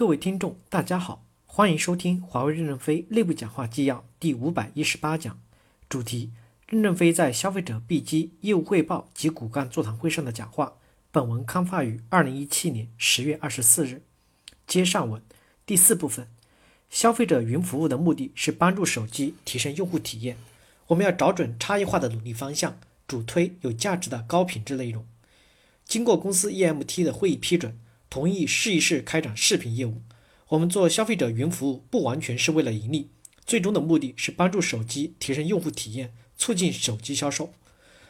各位听众，大家好，欢迎收听华为任正非内部讲话纪要第五百一十八讲，主题：任正非在消费者 B 机业务汇报及骨干座谈会上的讲话。本文刊发于二零一七年十月二十四日。接上文第四部分，消费者云服务的目的是帮助手机提升用户体验，我们要找准差异化的努力方向，主推有价值的高品质内容。经过公司 EMT 的会议批准。同意试一试开展视频业务。我们做消费者云服务不完全是为了盈利，最终的目的是帮助手机提升用户体验，促进手机销售。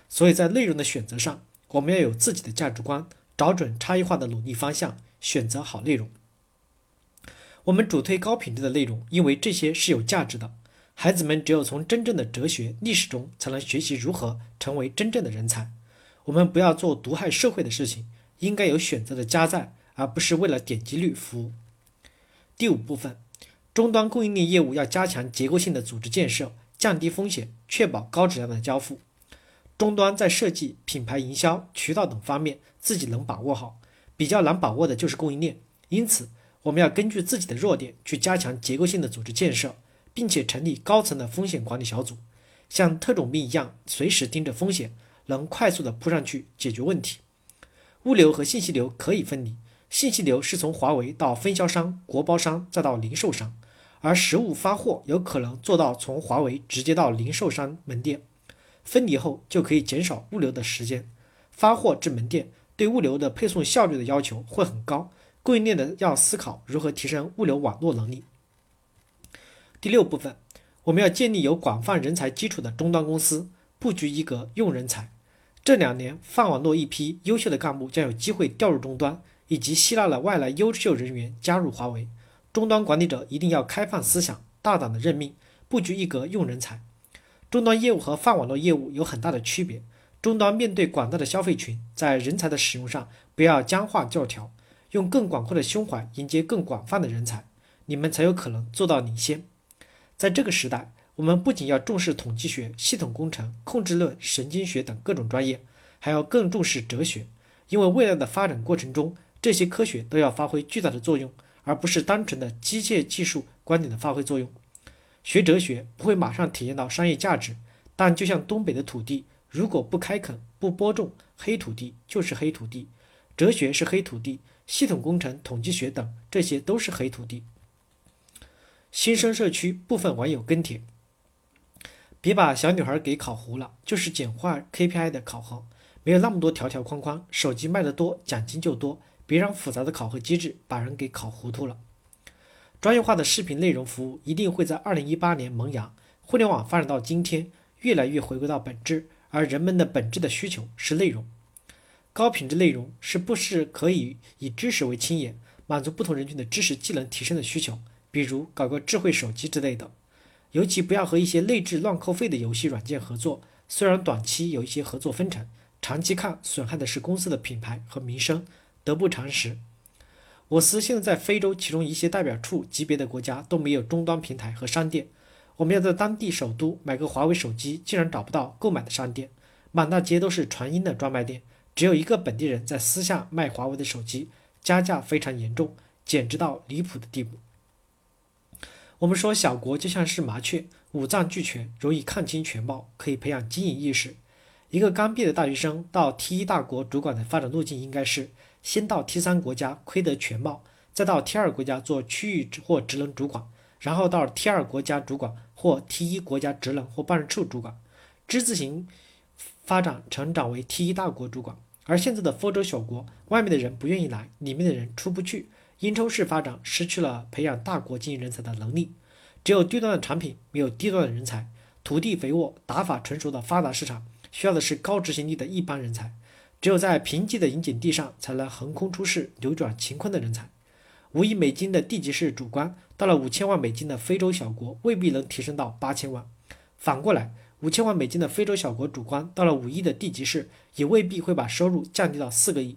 所以在内容的选择上，我们要有自己的价值观，找准差异化的努力方向，选择好内容。我们主推高品质的内容，因为这些是有价值的。孩子们只有从真正的哲学历史中，才能学习如何成为真正的人才。我们不要做毒害社会的事情，应该有选择的加载。而不是为了点击率服务。第五部分，终端供应链业务要加强结构性的组织建设，降低风险，确保高质量的交付。终端在设计、品牌营销、渠道等方面自己能把握好，比较难把握的就是供应链。因此，我们要根据自己的弱点去加强结构性的组织建设，并且成立高层的风险管理小组，像特种兵一样随时盯着风险，能快速的扑上去解决问题。物流和信息流可以分离。信息流是从华为到分销商、国包商再到零售商，而实物发货有可能做到从华为直接到零售商门店。分离后就可以减少物流的时间，发货至门店对物流的配送效率的要求会很高。供应链的要思考如何提升物流网络能力。第六部分，我们要建立有广泛人才基础的终端公司，布局一个用人才。这两年，泛网络一批优秀的干部将有机会调入终端。以及吸纳了外来优秀人员加入华为，终端管理者一定要开放思想，大胆的任命，布局一格用人才。终端业务和泛网络业务有很大的区别。终端面对广大的消费群，在人才的使用上不要僵化教条，用更广阔的胸怀迎接更广泛的人才，你们才有可能做到领先。在这个时代，我们不仅要重视统计学、系统工程、控制论、神经学等各种专业，还要更重视哲学，因为未来的发展过程中。这些科学都要发挥巨大的作用，而不是单纯的机械技术观点的发挥作用。学哲学不会马上体验到商业价值，但就像东北的土地，如果不开垦、不播种，黑土地就是黑土地。哲学是黑土地，系统工程、统计学等这些都是黑土地。新生社区部分网友跟帖：别把小女孩给考糊了，就是简化 KPI 的考核，没有那么多条条框框，手机卖得多，奖金就多。别让复杂的考核机制把人给考糊涂了。专业化的视频内容服务一定会在二零一八年萌芽。互联网发展到今天，越来越回归到本质，而人们的本质的需求是内容。高品质内容是不是可以以知识为青眼，满足不同人群的知识技能提升的需求？比如搞个智慧手机之类的。尤其不要和一些内置乱扣费的游戏软件合作，虽然短期有一些合作分成，长期看损害的是公司的品牌和名声。得不偿失。我司现在在非洲，其中一些代表处级别的国家都没有终端平台和商店。我们要在当地首都买个华为手机，竟然找不到购买的商店，满大街都是传音的专卖店，只有一个本地人在私下卖华为的手机，加价非常严重，简直到离谱的地步。我们说小国就像是麻雀，五脏俱全，容易看清全貌，可以培养经营意识。一个刚毕业的大学生到 T 一大国主管的发展路径应该是。先到 T 三国家窥得全貌，再到 T 二国家做区域或职能主管，然后到 T 二国家主管或 T 一国家职能或办事处主管，之字形发展成长为 T 一大国主管。而现在的非洲小国，外面的人不愿意来，里面的人出不去，因抽式发展失去了培养大国经营人才的能力。只有低端的产品，没有低端的人才。土地肥沃、打法成熟的发达市场，需要的是高执行力的一般人才。只有在贫瘠的银井地上，才能横空出世、扭转乾坤的人才。五亿美金的地级市主官，到了五千万美金的非洲小国，未必能提升到八千万。反过来，五千万美金的非洲小国主官，到了五亿的地级市，也未必会把收入降低到四个亿。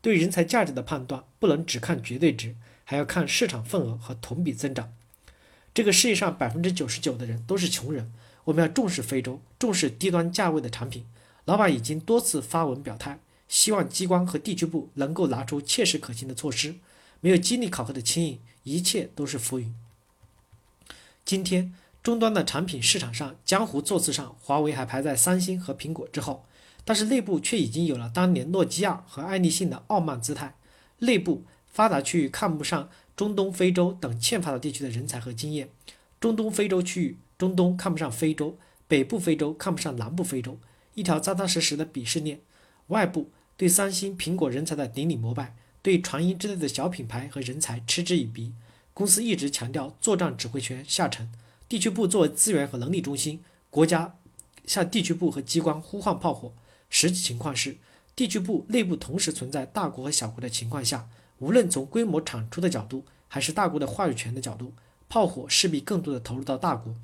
对人才价值的判断，不能只看绝对值，还要看市场份额和同比增长。这个世界上百分之九十九的人都是穷人，我们要重视非洲，重视低端价位的产品。老板已经多次发文表态，希望机关和地区部能够拿出切实可行的措施。没有经历考核的牵引，一切都是浮云。今天，终端的产品市场上，江湖座次上，华为还排在三星和苹果之后，但是内部却已经有了当年诺基亚和爱立信的傲慢姿态。内部发达区域看不上中东、非洲等欠发达地区的人才和经验，中东、非洲区域，中东看不上非洲，北部非洲看不上南部非洲，一条扎扎实实的鄙视链。外部对三星、苹果人才的顶礼膜拜，对传音之类的小品牌和人才嗤之以鼻。公司一直强调作战指挥权下沉，地区部作为资源和能力中心，国家向地区部和机关呼唤炮火。实际情况是，地区部内部同时存在大国和小国的情况下，无论从规模产出的角度，还是大国的话语权的角度，炮火势必更多的投入到大国，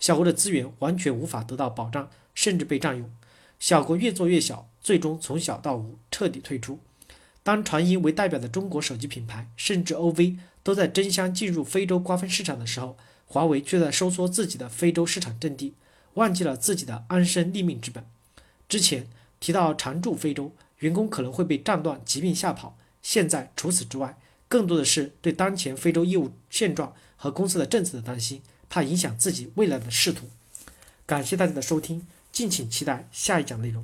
小国的资源完全无法得到保障，甚至被占用。小国越做越小，最终从小到无，彻底退出。当传音为代表的中国手机品牌，甚至 OV 都在争相进入非洲瓜分市场的时候，华为却在收缩自己的非洲市场阵地，忘记了自己的安身立命之本。之前提到常驻非洲，员工可能会被战乱、疾病吓跑。现在除此之外，更多的是对当前非洲业务现状和公司的政策的担心，怕影响自己未来的仕途。感谢大家的收听，敬请期待下一讲内容。